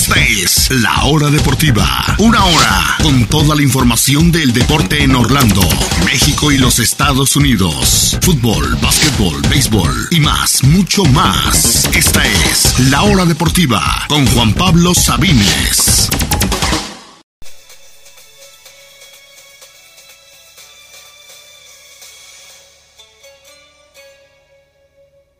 Esta es La Hora Deportiva. Una hora con toda la información del deporte en Orlando, México y los Estados Unidos. Fútbol, básquetbol, béisbol y más, mucho más. Esta es La Hora Deportiva con Juan Pablo Sabines.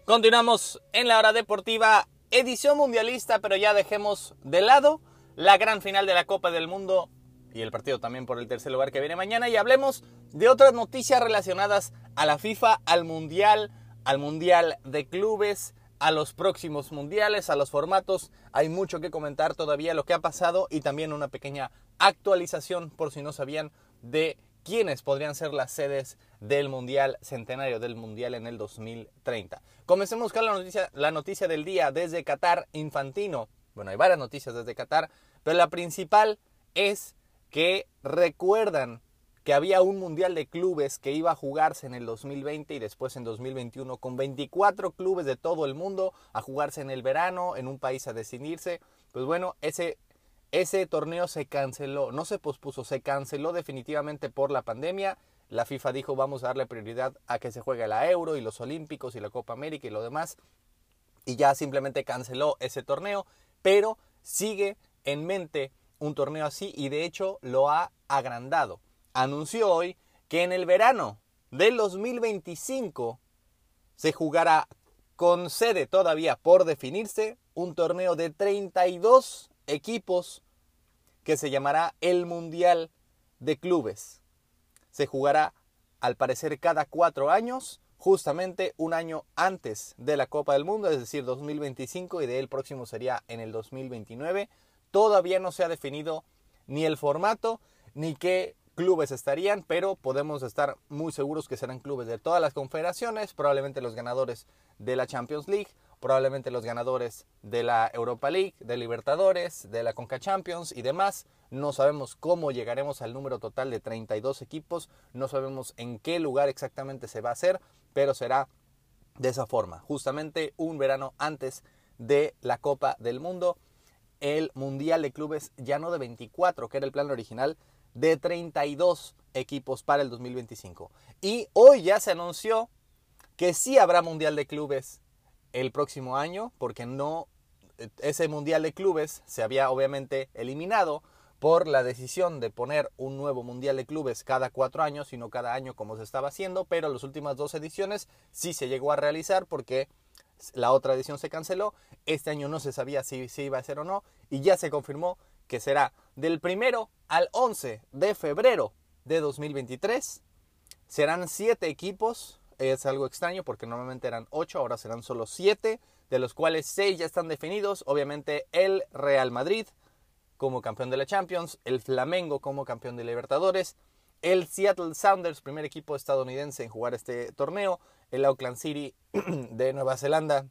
Continuamos en la hora deportiva, edición mundialista, pero ya dejemos de lado la gran final de la Copa del Mundo y el partido también por el tercer lugar que viene mañana y hablemos de otras noticias relacionadas a la FIFA, al Mundial, al Mundial de Clubes, a los próximos mundiales, a los formatos. Hay mucho que comentar todavía lo que ha pasado y también una pequeña actualización por si no sabían de quiénes podrían ser las sedes del Mundial Centenario del Mundial en el 2030. Comencemos con la noticia, la noticia del día desde Qatar Infantino. Bueno, hay varias noticias desde Qatar, pero la principal es que recuerdan que había un Mundial de Clubes que iba a jugarse en el 2020 y después en 2021 con 24 clubes de todo el mundo a jugarse en el verano, en un país a decidirse. Pues bueno, ese ese torneo se canceló, no se pospuso, se canceló definitivamente por la pandemia. La FIFA dijo vamos a darle prioridad a que se juegue la Euro y los Olímpicos y la Copa América y lo demás. Y ya simplemente canceló ese torneo, pero sigue en mente un torneo así y de hecho lo ha agrandado. Anunció hoy que en el verano del 2025 se jugará con sede todavía por definirse un torneo de 32 equipos que se llamará el Mundial de Clubes. Se jugará al parecer cada cuatro años, justamente un año antes de la Copa del Mundo, es decir, 2025 y de él próximo sería en el 2029. Todavía no se ha definido ni el formato ni qué clubes estarían, pero podemos estar muy seguros que serán clubes de todas las confederaciones, probablemente los ganadores de la Champions League probablemente los ganadores de la Europa League, de Libertadores, de la Conca Champions y demás. No sabemos cómo llegaremos al número total de 32 equipos, no sabemos en qué lugar exactamente se va a hacer, pero será de esa forma, justamente un verano antes de la Copa del Mundo, el Mundial de Clubes ya no de 24, que era el plan original, de 32 equipos para el 2025. Y hoy ya se anunció que sí habrá Mundial de Clubes el próximo año porque no ese mundial de clubes se había obviamente eliminado por la decisión de poner un nuevo mundial de clubes cada cuatro años y no cada año como se estaba haciendo, pero las últimas dos ediciones sí se llegó a realizar porque la otra edición se canceló, este año no se sabía si, iba a ser o no y ya se confirmó que será del primero al 11 de febrero de 2023. Serán siete equipos es algo extraño porque normalmente eran 8, ahora serán solo 7, de los cuales 6 ya están definidos. Obviamente el Real Madrid como campeón de la Champions, el Flamengo como campeón de Libertadores, el Seattle Sounders, primer equipo estadounidense en jugar este torneo, el Auckland City de Nueva Zelanda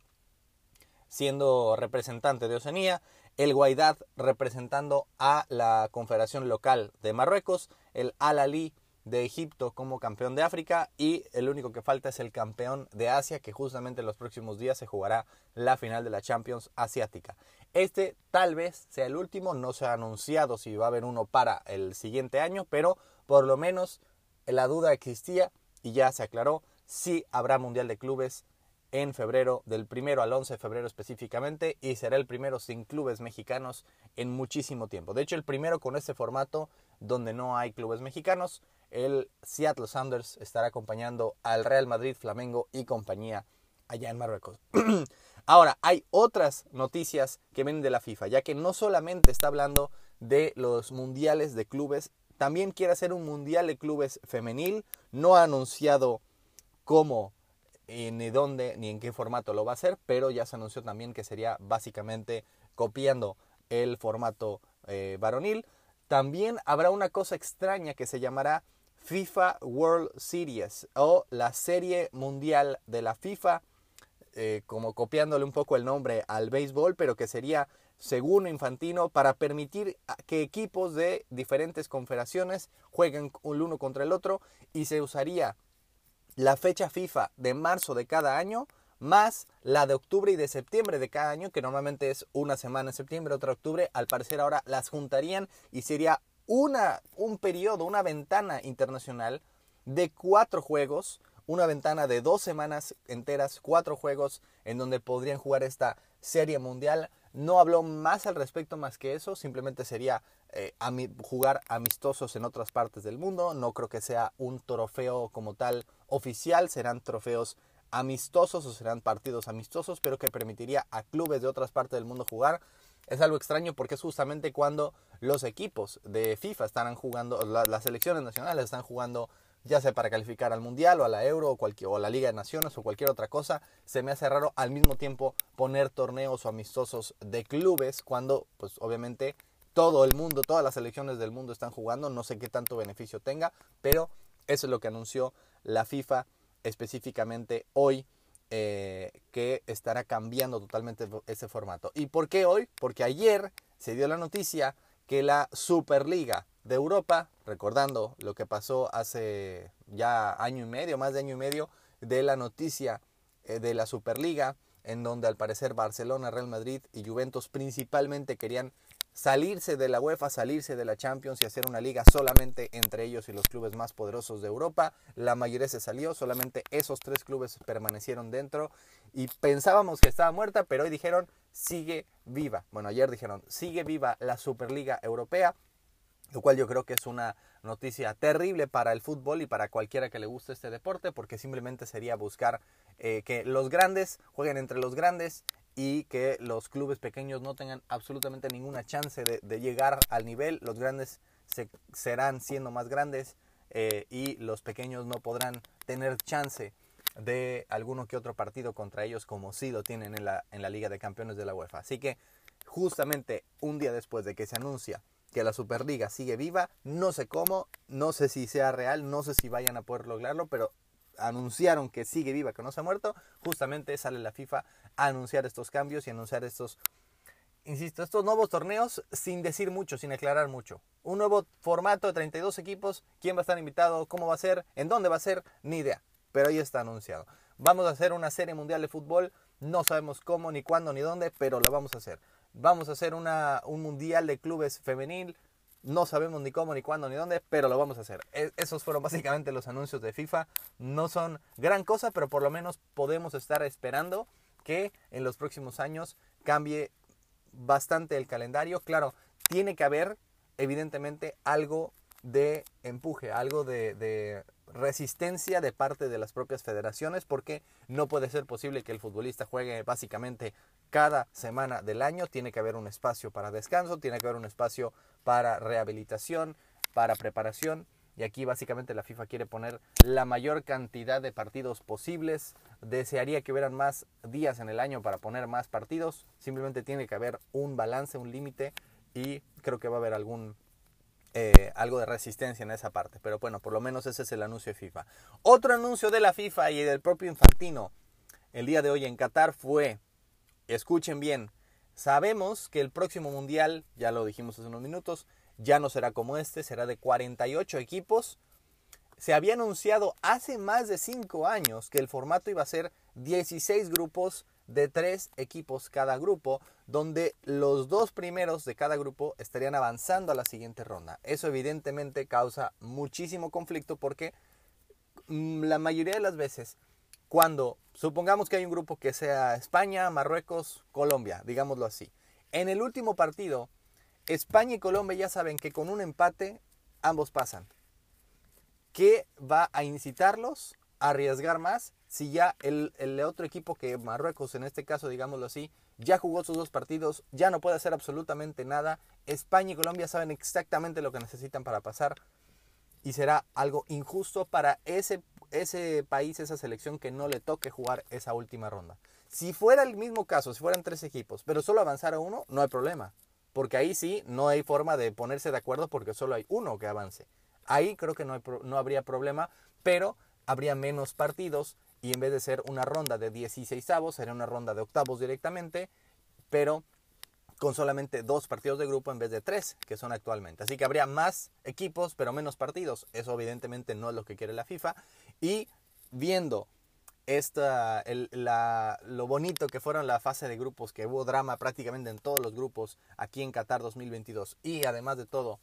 siendo representante de Oceanía, el Guaidad representando a la Confederación Local de Marruecos, el Al Ali de Egipto como campeón de África y el único que falta es el campeón de Asia que justamente en los próximos días se jugará la final de la Champions Asiática. Este tal vez sea el último, no se ha anunciado si va a haber uno para el siguiente año, pero por lo menos la duda existía y ya se aclaró si habrá Mundial de Clubes en febrero, del primero al 11 de febrero específicamente, y será el primero sin clubes mexicanos en muchísimo tiempo. De hecho, el primero con este formato donde no hay clubes mexicanos el Seattle Sounders estará acompañando al Real Madrid, Flamengo y compañía allá en Marruecos. Ahora, hay otras noticias que vienen de la FIFA, ya que no solamente está hablando de los mundiales de clubes, también quiere hacer un mundial de clubes femenil, no ha anunciado cómo, ni dónde, ni en qué formato lo va a hacer, pero ya se anunció también que sería básicamente copiando el formato eh, varonil. También habrá una cosa extraña que se llamará FIFA World Series o la Serie Mundial de la FIFA, eh, como copiándole un poco el nombre al béisbol, pero que sería según Infantino para permitir que equipos de diferentes confederaciones jueguen el uno contra el otro y se usaría la fecha FIFA de marzo de cada año más la de octubre y de septiembre de cada año, que normalmente es una semana en septiembre, otra octubre, al parecer ahora las juntarían y sería una, un periodo, una ventana internacional de cuatro juegos, una ventana de dos semanas enteras, cuatro juegos en donde podrían jugar esta serie mundial. No habló más al respecto más que eso, simplemente sería eh, jugar amistosos en otras partes del mundo. No creo que sea un trofeo como tal oficial, serán trofeos amistosos o serán partidos amistosos, pero que permitiría a clubes de otras partes del mundo jugar. Es algo extraño porque es justamente cuando los equipos de FIFA estarán jugando, las selecciones nacionales están jugando ya sea para calificar al Mundial o a la Euro o, a la Liga de Naciones o cualquier otra cosa, se me hace raro al mismo tiempo poner torneos o amistosos de clubes cuando pues obviamente todo el mundo, todas las selecciones del mundo están jugando, no sé qué tanto beneficio tenga, pero eso es lo que anunció la FIFA específicamente hoy, eh, que estará cambiando totalmente ese formato. ¿Y por qué hoy? Porque ayer se dio la noticia que la Superliga de Europa, recordando lo que pasó hace ya año y medio, más de año y medio, de la noticia eh, de la Superliga, en donde al parecer Barcelona, Real Madrid y Juventus principalmente querían salirse de la UEFA, salirse de la Champions y hacer una liga solamente entre ellos y los clubes más poderosos de Europa. La mayoría se salió, solamente esos tres clubes permanecieron dentro y pensábamos que estaba muerta, pero hoy dijeron sigue viva. Bueno, ayer dijeron sigue viva la Superliga Europea, lo cual yo creo que es una noticia terrible para el fútbol y para cualquiera que le guste este deporte, porque simplemente sería buscar eh, que los grandes jueguen entre los grandes y que los clubes pequeños no tengan absolutamente ninguna chance de, llegar al nivel. Los grandes se, serán siendo más grandes eh, y los pequeños no podrán tener chance de alguno que otro partido contra ellos como sí lo tienen en la, en la Liga de Campeones de la UEFA. Así que justamente un día después de que se anuncia que la Superliga sigue viva, no sé cómo, no sé si sea real, no sé si vayan a poder lograrlo, pero anunciaron que sigue viva, que no se ha muerto, justamente sale la FIFA a anunciar estos cambios y anunciar estos, insisto, estos nuevos torneos sin decir mucho, sin aclarar mucho. Un nuevo formato de 32 equipos, quién va a estar invitado, cómo va a ser, en dónde va a ser, ni idea, pero ahí está anunciado. Vamos a hacer una serie mundial de fútbol, no sabemos cómo, ni cuándo, ni dónde, pero lo vamos a hacer. Vamos a hacer una, un mundial de clubes femenil, no sabemos ni cómo, ni cuándo, ni dónde, pero lo vamos a hacer. E, esos fueron básicamente los anuncios de FIFA. No son gran cosa, pero por lo menos podemos estar esperando que en los próximos años cambie bastante el calendario. Claro, tiene que haber evidentemente algo de empuje, algo de, resistencia de parte de las propias federaciones, porque no puede ser posible que el futbolista juegue básicamente cada semana del año. Tiene que haber un espacio para descanso, tiene que haber un espacio para rehabilitación, para preparación. Y aquí básicamente la FIFA quiere poner la mayor cantidad de partidos posibles. Desearía que hubieran más días en el año para poner más partidos. Simplemente tiene que haber un balance, un límite. Y creo que va a haber algún eh, algo de resistencia en esa parte. Pero bueno, por lo menos ese es el anuncio de FIFA. Otro anuncio de la FIFA y del propio Infantino el día de hoy en Qatar fue, escuchen bien, sabemos que el próximo mundial, ya lo dijimos hace unos minutos, ya no será como este, será de 48 equipos. Se había anunciado hace más de 5 años que el formato iba a ser 16 grupos de 3 equipos cada grupo, donde los dos primeros de cada grupo estarían avanzando a la siguiente ronda. Eso evidentemente causa muchísimo conflicto porque mm, la mayoría de las veces, cuando supongamos que hay un grupo que sea España, Marruecos, Colombia, digámoslo así, en el último partido, España y Colombia ya saben que con un empate ambos pasan. ¿Qué va a incitarlos a arriesgar más si ya el, el, otro equipo que Marruecos, en este caso, digámoslo así, ya jugó sus dos partidos, ya no puede hacer absolutamente nada. España y Colombia saben exactamente lo que necesitan para pasar y será algo injusto para ese, ese país, esa selección que no le toque jugar esa última ronda. Si fuera el mismo caso, si fueran tres equipos, pero solo avanzara uno, no hay problema. Porque ahí sí no hay forma de ponerse de acuerdo porque solo hay uno que avance. Ahí creo que no, no habría problema, pero habría menos partidos y en vez de ser una ronda de 16 avos, sería una ronda de octavos directamente, pero con solamente dos partidos de grupo en vez de tres que son actualmente. Así que habría más equipos, pero menos partidos. Eso evidentemente no es lo que quiere la FIFA. Y viendo esta, el, la, lo bonito que fueron la fase de grupos, que hubo drama prácticamente en todos los grupos aquí en Qatar 2022. Y además de todo,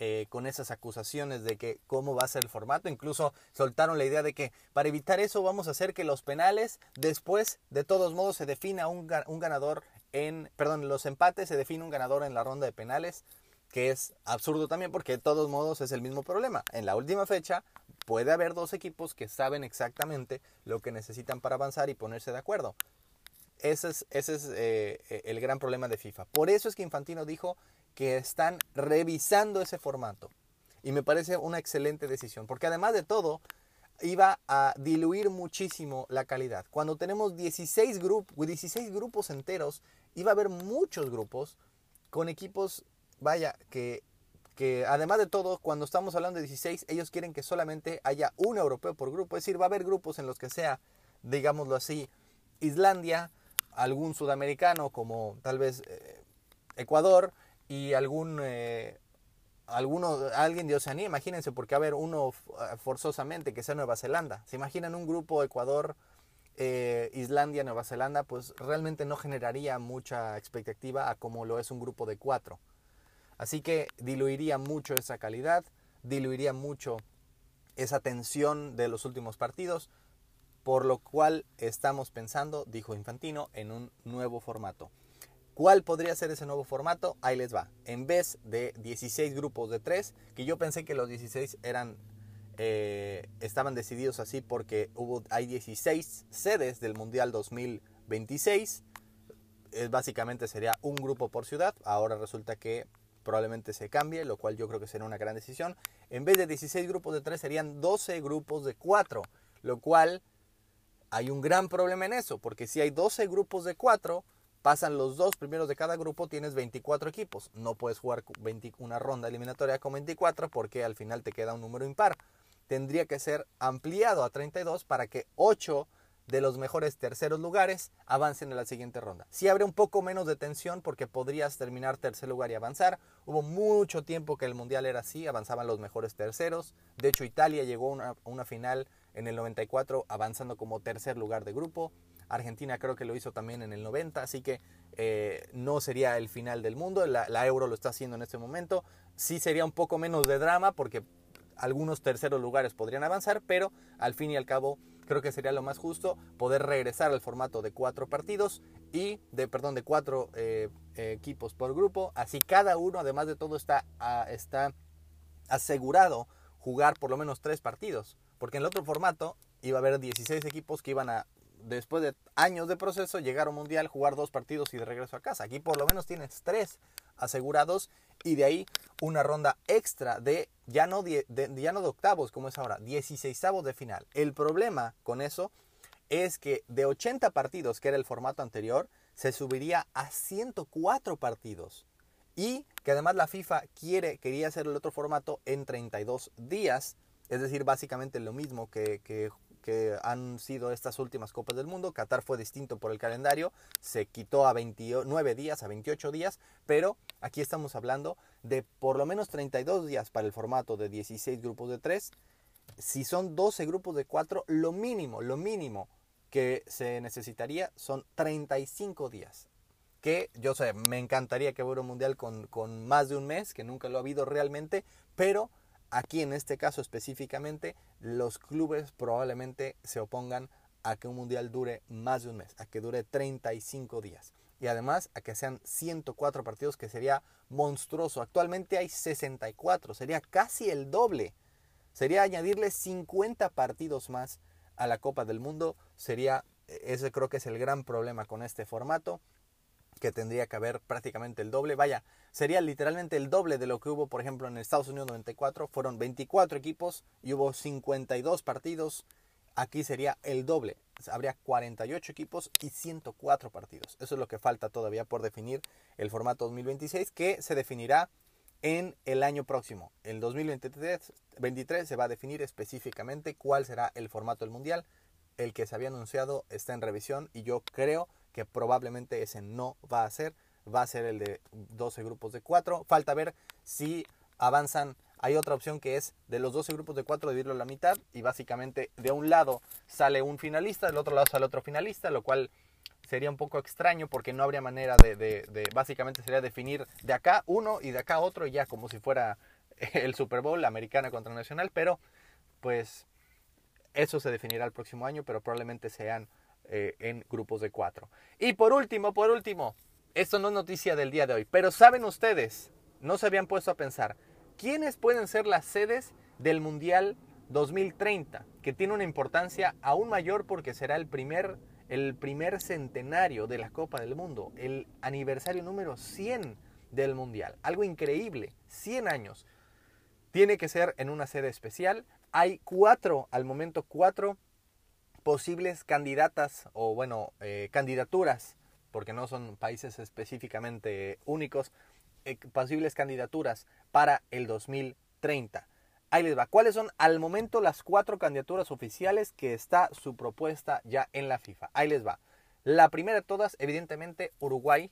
eh, con esas acusaciones de que cómo va a ser el formato. Incluso soltaron la idea de que para evitar eso vamos a hacer que los penales después de todos modos se defina un, un ganador en, perdón, los empates se define un ganador en la ronda de penales, que es absurdo también porque de todos modos es el mismo problema. En la última fecha puede haber dos equipos que saben exactamente lo que necesitan para avanzar y ponerse de acuerdo. Ese es, ese es eh, el gran problema de FIFA. Por eso es que Infantino dijo que están revisando ese formato. Y me parece una excelente decisión, porque además de todo, iba a diluir muchísimo la calidad. Cuando tenemos 16, 16 grupos enteros, iba a haber muchos grupos con equipos, vaya, que, que además de todo, cuando estamos hablando de 16, ellos quieren que solamente haya un europeo por grupo. Es decir, va a haber grupos en los que sea, digámoslo así, Islandia, algún sudamericano como tal vez eh, Ecuador, y algún eh, alguien de Oceanía, imagínense, porque a ver uno eh, forzosamente que sea Nueva Zelanda. ¿Se imaginan un grupo Ecuador, eh, Islandia, Nueva Zelanda? Pues realmente no generaría mucha expectativa a como lo es un grupo de cuatro. Así que diluiría mucho esa calidad, diluiría mucho esa tensión de los últimos partidos, por lo cual estamos pensando, dijo Infantino, en un nuevo formato. ¿Cuál podría ser ese nuevo formato? Ahí les va. En vez de 16 grupos de 3, que yo pensé que los 16 eran, eh, estaban decididos así porque hubo, hay 16 sedes del Mundial 2026. Es, básicamente sería un grupo por ciudad. Ahora resulta que probablemente se cambie, lo cual yo creo que será una gran decisión. En vez de 16 grupos de 3 serían 12 grupos de 4, lo cual hay un gran problema en eso, porque si hay 12 grupos de 4, pasan los dos primeros de cada grupo, tienes 24 equipos. No puedes jugar una ronda eliminatoria con 24 porque al final te queda un número impar. Tendría que ser ampliado a 32 para que 8 de los mejores terceros lugares avancen a la siguiente ronda. Si abre un poco menos de tensión porque podrías terminar tercer lugar y avanzar. Hubo mucho tiempo que el mundial era así, avanzaban los mejores terceros. De hecho, Italia llegó a una final en el 94 avanzando como tercer lugar de grupo. Argentina creo que lo hizo también en el 90, así que eh, no sería el final del mundo. La, Euro lo está haciendo en este momento. Sí sería un poco menos de drama porque algunos terceros lugares podrían avanzar, pero al fin y al cabo creo que sería lo más justo poder regresar al formato de cuatro partidos y de perdón de cuatro eh, equipos por grupo. Así cada uno, además de todo, está, ah, está asegurado jugar por lo menos tres partidos. Porque en el otro formato iba a haber 16 equipos que iban a después de años de proceso, llegar a un mundial, jugar dos partidos y de regreso a casa. Aquí por lo menos tienes tres asegurados y de ahí una ronda extra de ya no de, ya no de octavos como es ahora, 16 de final. El problema con eso es que de 80 partidos, que era el formato anterior, se subiría a 104 partidos. Y que además la FIFA quiere, quería hacer el otro formato en 32 días, es decir, básicamente lo mismo que, que han sido estas últimas Copas del Mundo. Qatar fue distinto por el calendario, se quitó a 29 días, a 28 días, pero aquí estamos hablando de por lo menos 32 días para el formato de 16 grupos de 3. Si son 12 grupos de 4, lo mínimo, lo mínimo que se necesitaría son 35 días. Que yo sé, me encantaría que hubiera un mundial con, con más de un mes, que nunca lo ha habido realmente, pero Aquí en este caso específicamente, los clubes probablemente se opongan a que un mundial dure más de un mes, a que dure 35 días. Y además a que sean 104 partidos, que sería monstruoso. Actualmente hay 64, sería casi el doble. Sería añadirle 50 partidos más a la Copa del Mundo. Sería, ese creo que es el gran problema con este formato que tendría que haber prácticamente el doble. Vaya, sería literalmente el doble de lo que hubo, por ejemplo, en Estados Unidos 94. Fueron 24 equipos y hubo 52 partidos. Aquí sería el doble. Habría 48 equipos y 104 partidos. Eso es lo que falta todavía por definir el formato 2026, que se definirá en el año próximo. El 2023 23 se va a definir específicamente cuál será el formato del mundial. El que se había anunciado está en revisión y yo creo que probablemente ese no va a ser, va a ser el de 12 grupos de 4. Falta ver si avanzan Hay otra opción que es de los 12 grupos de 4 dividirlo a la mitad y básicamente de un lado sale un finalista, del otro lado sale otro finalista, lo cual sería un poco extraño porque no habría manera de, de, básicamente sería definir de acá uno y de acá otro ya como si fuera el Super Bowl americana contra nacional, pero pues eso se definirá el próximo año, pero probablemente sean eh, en grupos de cuatro. Y por último, por último, esto no es noticia del día de hoy, pero saben ustedes, no se habían puesto a pensar, ¿quiénes pueden ser las sedes del Mundial 2030? Que tiene una importancia aún mayor porque será el primer, el primer centenario de la Copa del Mundo, el aniversario número 100 del Mundial. Algo increíble, 100 años. Tiene que ser en una sede especial. Hay cuatro, al momento cuatro posibles candidatas o bueno, eh, candidaturas, porque no son países específicamente únicos, eh, posibles candidaturas para el 2030. Ahí les va. ¿Cuáles son al momento las cuatro candidaturas oficiales que está su propuesta ya en la FIFA? Ahí les va. La primera de todas, evidentemente, Uruguay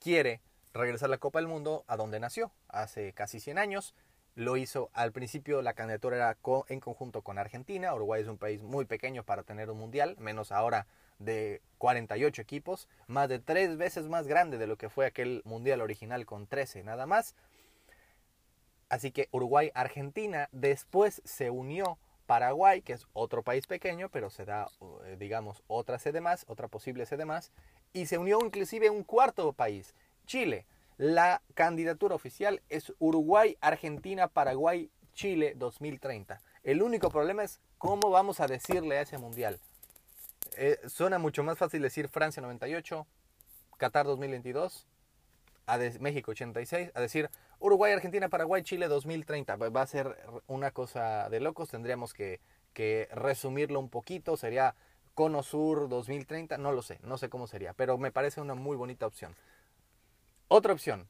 quiere regresar a la Copa del Mundo a donde nació, hace casi 100 años. Lo hizo al principio, la candidatura era en conjunto con Argentina. Uruguay es un país muy pequeño para tener un mundial, menos ahora de 48 equipos, más de tres veces más grande de lo que fue aquel mundial original con 13 nada más. Así que Uruguay-Argentina después se unió Paraguay, que es otro país pequeño, pero se da, eh, digamos, otra sede más, otra posible sede más, y se unió inclusive un cuarto país, Chile. La candidatura oficial es Uruguay, Argentina, Paraguay, Chile 2030. El único problema es cómo vamos a decirle a ese mundial. Eh, suena mucho más fácil decir Francia 98, Qatar 2022, a México 86, a decir Uruguay, Argentina, Paraguay, Chile 2030. Va a ser una cosa de locos, tendríamos que, que resumirlo un poquito, sería Cono Sur 2030, no lo sé, no sé cómo sería, pero me parece una muy bonita opción. Otra opción,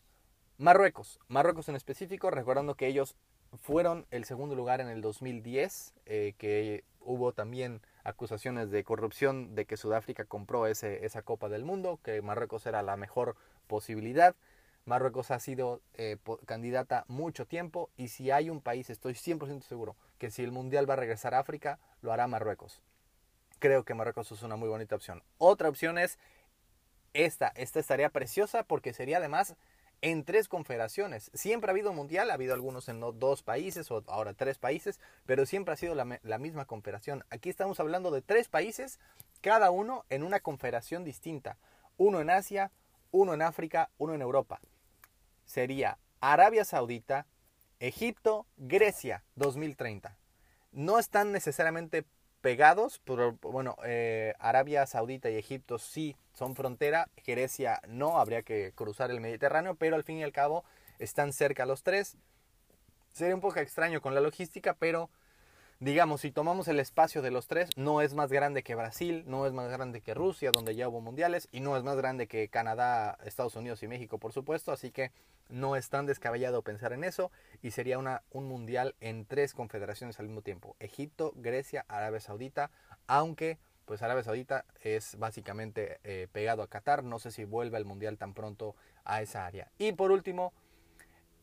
Marruecos. Marruecos en específico, recordando que ellos fueron el segundo lugar en el 2010, eh, que hubo también acusaciones de corrupción de que Sudáfrica compró esa Copa del Mundo, que Marruecos era la mejor posibilidad. Marruecos ha sido eh, candidata mucho tiempo y si hay un país, estoy 100% seguro, que si el Mundial va a regresar a África, lo hará Marruecos. Creo que Marruecos es una muy bonita opción. Otra opción es esta, esta estaría preciosa porque sería además en tres confederaciones. Siempre ha habido mundial, ha habido algunos en dos países o ahora tres países, pero siempre ha sido la, misma confederación. Aquí estamos hablando de tres países, cada uno en una confederación distinta. Uno en Asia, uno en África, uno en Europa. Sería Arabia Saudita, Egipto, Grecia 2030. No están necesariamente pegados, pero bueno, eh, Arabia Saudita y Egipto sí son frontera, Grecia no, habría que cruzar el Mediterráneo, pero al fin y al cabo están cerca los tres. Sería un poco extraño con la logística, pero digamos, si tomamos el espacio de los tres, no es más grande que Brasil, no es más grande que Rusia, donde ya hubo mundiales, y no es más grande que Canadá, Estados Unidos y México, por supuesto, así que no es tan descabellado pensar en eso, y sería una, un mundial en tres confederaciones al mismo tiempo, Egipto, Grecia, Arabia Saudita, aunque pues Arabia Saudita es básicamente eh, pegado a Qatar, no sé si vuelve al mundial tan pronto a esa área. Y por último,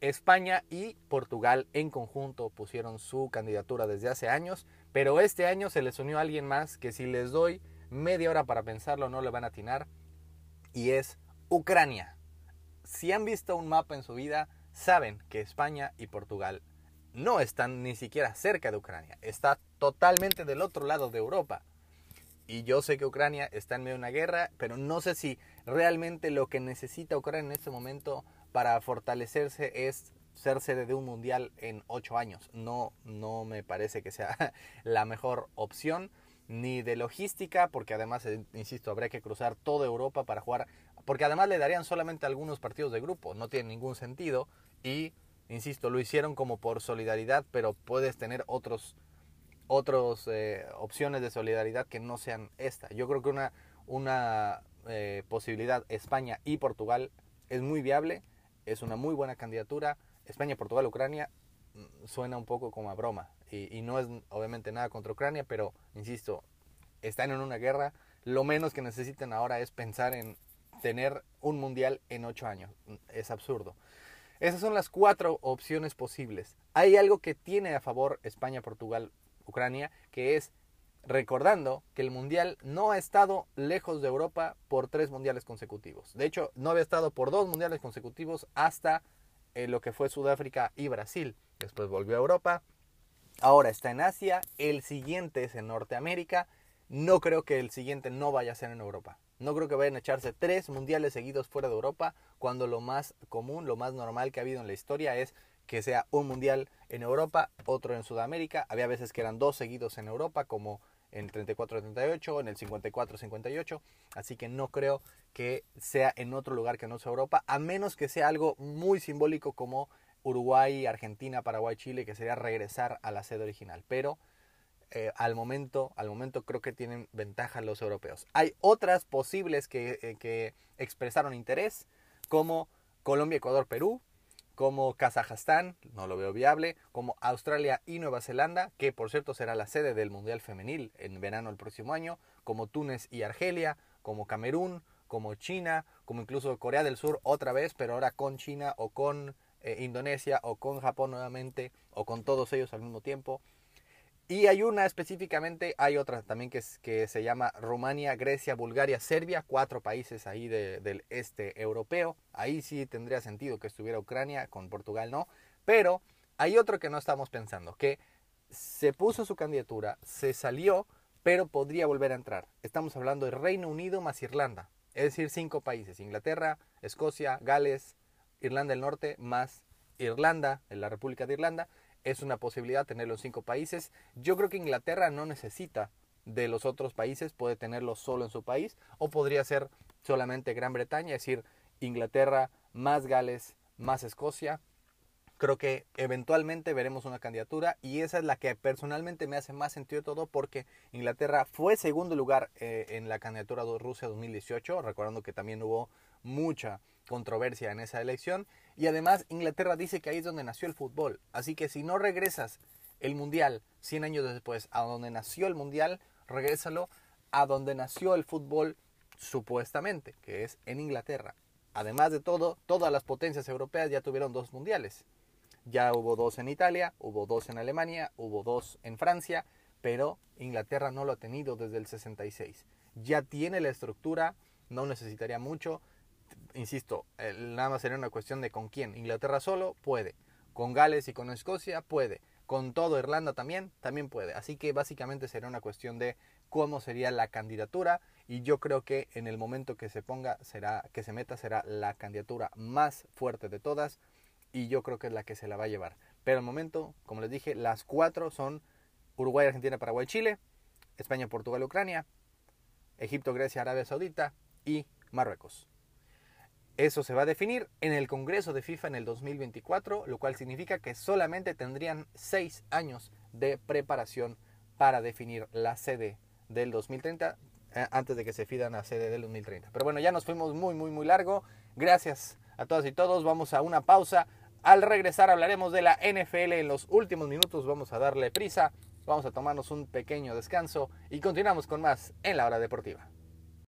España y Portugal en conjunto pusieron su candidatura desde hace años, pero este año se les unió alguien más que si les doy media hora para pensarlo no le van a atinar, y es Ucrania. Si han visto un mapa en su vida, saben que España y Portugal no están ni siquiera cerca de Ucrania, está totalmente del otro lado de Europa. Y yo sé que Ucrania está en medio de una guerra, pero no sé si realmente lo que necesita Ucrania en este momento para fortalecerse es ser sede de un mundial en ocho años. No, no me parece que sea la mejor opción, ni de logística, porque además, eh, insisto, habría que cruzar toda Europa para jugar, porque además le darían solamente algunos partidos de grupo, no tiene ningún sentido, y, insisto, lo hicieron como por solidaridad, pero puedes tener otros, otros eh, opciones de solidaridad que no sean esta. Yo creo que una, una eh, posibilidad España y Portugal es muy viable es una muy buena candidatura. España, Portugal, Ucrania mm, suena un poco como a broma. Y, no es obviamente nada contra Ucrania, pero insisto, están en una guerra. Lo menos que necesitan ahora es pensar en tener un mundial en ocho años. Es absurdo. Esas son las cuatro opciones posibles. Hay algo que tiene a favor España, Portugal, Ucrania, que es recordando que el Mundial no ha estado lejos de Europa por tres Mundiales consecutivos. De hecho, no había estado por dos Mundiales consecutivos hasta eh, lo que fue Sudáfrica y Brasil. Después volvió a Europa. Ahora está en Asia. El siguiente es en Norteamérica. No creo que el siguiente no vaya a ser en Europa. No creo que vayan a echarse tres mundiales seguidos fuera de Europa, cuando lo más común, lo más normal que ha habido en la historia es que sea un mundial en Europa, otro en Sudamérica. Había veces que eran dos seguidos en Europa, como en el 34-38, en el 54-58. Así que no creo que sea en otro lugar que no sea Europa, a menos que sea algo muy simbólico como Uruguay, Argentina, Paraguay, Chile, que sería regresar a la sede original. Pero eh, al momento, al momento creo que tienen ventaja los europeos. Hay otras posibles que, eh, que expresaron interés, como Colombia, Ecuador, Perú, como Kazajstán, no lo veo viable, como Australia y Nueva Zelanda, que por cierto será la sede del Mundial Femenil en verano el próximo año, como Túnez y Argelia, como Camerún, como China, como incluso Corea del Sur otra vez, pero ahora con China o con eh, Indonesia o con Japón nuevamente o con todos ellos al mismo tiempo. Y hay una específicamente, hay otra también que, es, que se llama Rumania, Grecia, Bulgaria, Serbia, cuatro países ahí del este europeo. Ahí sí tendría sentido que estuviera Ucrania, con Portugal no. Pero hay otro que no estamos pensando, que se puso su candidatura, se salió, pero podría volver a entrar. Estamos hablando de Reino Unido más Irlanda, es decir, cinco países, Inglaterra, Escocia, Gales, Irlanda del Norte más Irlanda, en la República de Irlanda es una posibilidad tenerlo en cinco países. Yo creo que Inglaterra no necesita de los otros países, puede tenerlo solo en su país, o podría ser solamente Gran Bretaña, es decir, Inglaterra más Gales más Escocia. Creo que eventualmente veremos una candidatura y esa es la que personalmente me hace más sentido todo porque Inglaterra fue segundo lugar eh, en la candidatura de Rusia 2018, recordando que también hubo mucha controversia en esa elección. Y además Inglaterra dice que ahí es donde nació el fútbol. Así que si no regresas el Mundial 100 años después a donde nació el Mundial, regrésalo a donde nació el fútbol supuestamente, que es en Inglaterra. Además de todo, todas las potencias europeas ya tuvieron dos mundiales. Ya hubo dos en Italia, hubo dos en Alemania, hubo dos en Francia, pero Inglaterra no lo ha tenido desde el 66. Ya tiene la estructura, no necesitaría mucho, insisto, nada más sería una cuestión de con quién. Inglaterra solo puede, con Gales y con Escocia puede, con todo Irlanda también, también puede. Así que básicamente sería una cuestión de cómo sería la candidatura y yo creo que en el momento que se ponga será que se meta será la candidatura más fuerte de todas y yo creo que es la que se la va a llevar. Pero el momento, como les dije, las cuatro son Uruguay, Argentina, Paraguay, Chile, España, Portugal, Ucrania, Egipto, Grecia, Arabia Saudita y Marruecos. Eso se va a definir en el Congreso de FIFA en el 2024, lo cual significa que solamente tendrían seis años de preparación para definir la sede del 2030 eh, antes de que se fidan la sede del 2030. Pero bueno, ya nos fuimos muy, muy, muy largo. Gracias a todas y todos. Vamos a una pausa. Al regresar hablaremos de la NFL en los últimos minutos. Vamos a darle prisa. Vamos a tomarnos un pequeño descanso y continuamos con más en la hora deportiva.